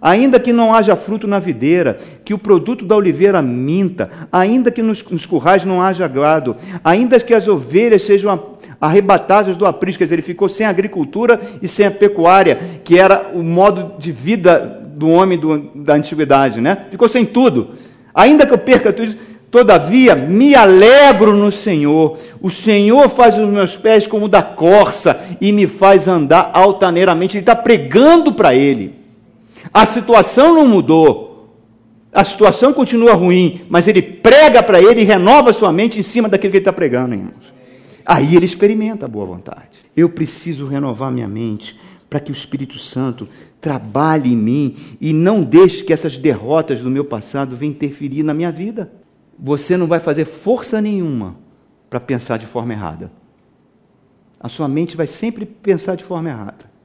ainda que não haja fruto na videira, que o produto da oliveira minta, ainda que nos, nos currais não haja gado, ainda que as ovelhas sejam arrebatadas do aprisco, quer dizer, ele ficou sem agricultura e sem a pecuária, que era o modo de vida do homem do, da antiguidade, né? Ficou sem tudo. Ainda que eu perca tudo isso, Todavia, me alegro no Senhor. O Senhor faz os meus pés como da corça e me faz andar altaneiramente. Ele está pregando para ele. A situação não mudou. A situação continua ruim, mas ele prega para ele e renova sua mente em cima daquilo que ele está pregando, irmãos. Aí ele experimenta a boa vontade. Eu preciso renovar minha mente para que o Espírito Santo trabalhe em mim e não deixe que essas derrotas do meu passado venham interferir na minha vida você não vai fazer força nenhuma para pensar de forma errada. A sua mente vai sempre pensar de forma errada.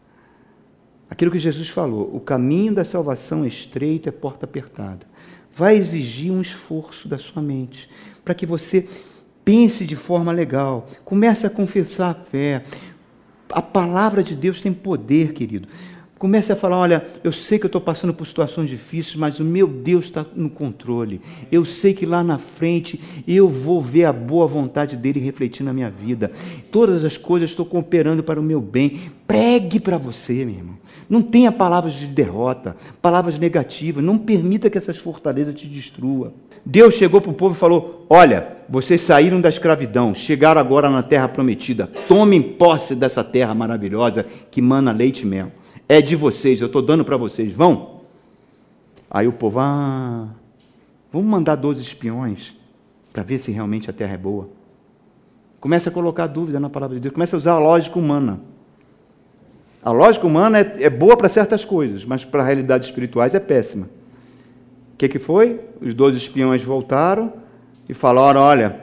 Aquilo que Jesus falou, o caminho da salvação é estreito, é porta apertada. Vai exigir um esforço da sua mente para que você pense de forma legal, comece a confessar a fé. A palavra de Deus tem poder, querido. Comece a falar: olha, eu sei que eu estou passando por situações difíceis, mas o meu Deus está no controle. Eu sei que lá na frente eu vou ver a boa vontade dele refletir na minha vida. Todas as coisas estão cooperando para o meu bem. Pregue para você, meu irmão. Não tenha palavras de derrota, palavras negativas. Não permita que essas fortalezas te destruam. Deus chegou para o povo e falou: Olha, vocês saíram da escravidão, chegaram agora na terra prometida. Tomem posse dessa terra maravilhosa que mana leite e mel é de vocês, eu estou dando para vocês, vão. Aí o povo, ah, vamos mandar 12 espiões para ver se realmente a terra é boa. Começa a colocar dúvida na palavra de Deus, começa a usar a lógica humana. A lógica humana é, é boa para certas coisas, mas para realidades espirituais é péssima. que, que foi? Os dois espiões voltaram e falaram: Olha,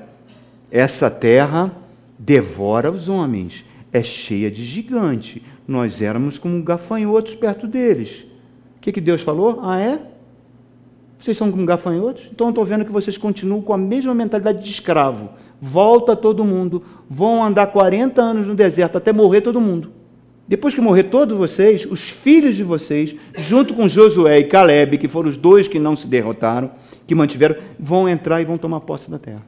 essa terra devora os homens, é cheia de gigante. Nós éramos como gafanhotos perto deles. O que, que Deus falou? Ah, é? Vocês são como gafanhotos? Então eu estou vendo que vocês continuam com a mesma mentalidade de escravo. Volta todo mundo, vão andar 40 anos no deserto até morrer todo mundo. Depois que morrer todos vocês, os filhos de vocês, junto com Josué e Caleb, que foram os dois que não se derrotaram, que mantiveram, vão entrar e vão tomar posse da terra.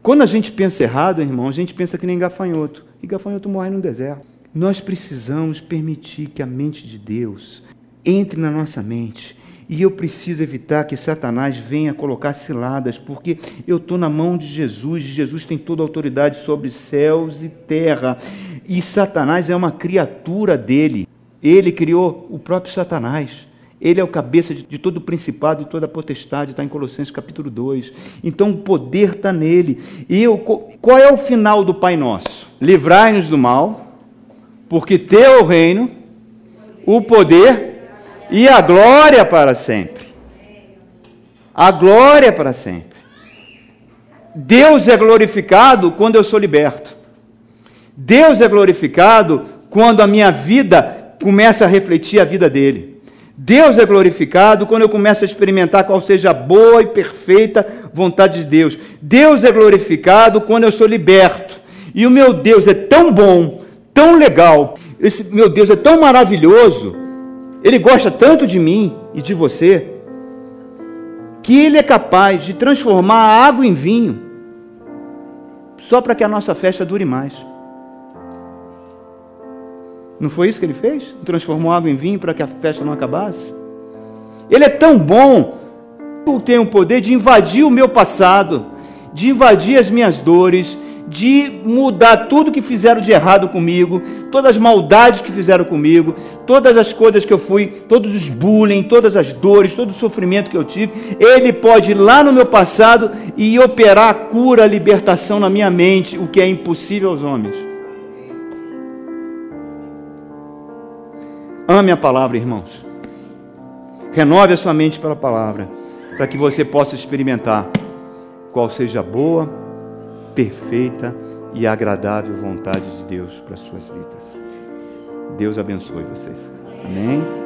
Quando a gente pensa errado, irmão, a gente pensa que nem gafanhoto. E gafanhoto morre no deserto. Nós precisamos permitir que a mente de Deus entre na nossa mente e eu preciso evitar que Satanás venha colocar ciladas, porque eu estou na mão de Jesus, Jesus tem toda a autoridade sobre céus e terra, e Satanás é uma criatura dele. Ele criou o próprio Satanás. Ele é o cabeça de, todo o principado e toda a potestade, está em Colossenses capítulo 2. Então o poder está nele. E eu, qual é o final do Pai Nosso? Livrai-nos do mal, porque teu o reino, o poder e a glória para sempre. A glória para sempre. Deus é glorificado quando eu sou liberto. Deus é glorificado quando a minha vida começa a refletir a vida dele. Deus é glorificado quando eu começo a experimentar qual seja a boa e perfeita vontade de Deus. Deus é glorificado quando eu sou liberto. E o meu Deus é tão bom, tão legal, esse meu Deus é tão maravilhoso, ele gosta tanto de mim e de você, que ele é capaz de transformar a água em vinho, só para que a nossa festa dure mais. Não foi isso que ele fez? Transformou a água em vinho para que a festa não acabasse? Ele é tão bom, tenho o poder de invadir o meu passado, de invadir as minhas dores, de mudar tudo que fizeram de errado comigo, todas as maldades que fizeram comigo, todas as coisas que eu fui, todos os bullying, todas as dores, todo o sofrimento que eu tive. Ele pode ir lá no meu passado e operar a cura, a libertação na minha mente, o que é impossível aos homens. Ame a palavra, irmãos. Renove a sua mente pela palavra, para que você possa experimentar qual seja a boa, perfeita e agradável vontade de Deus para as suas vidas. Deus abençoe vocês. Amém?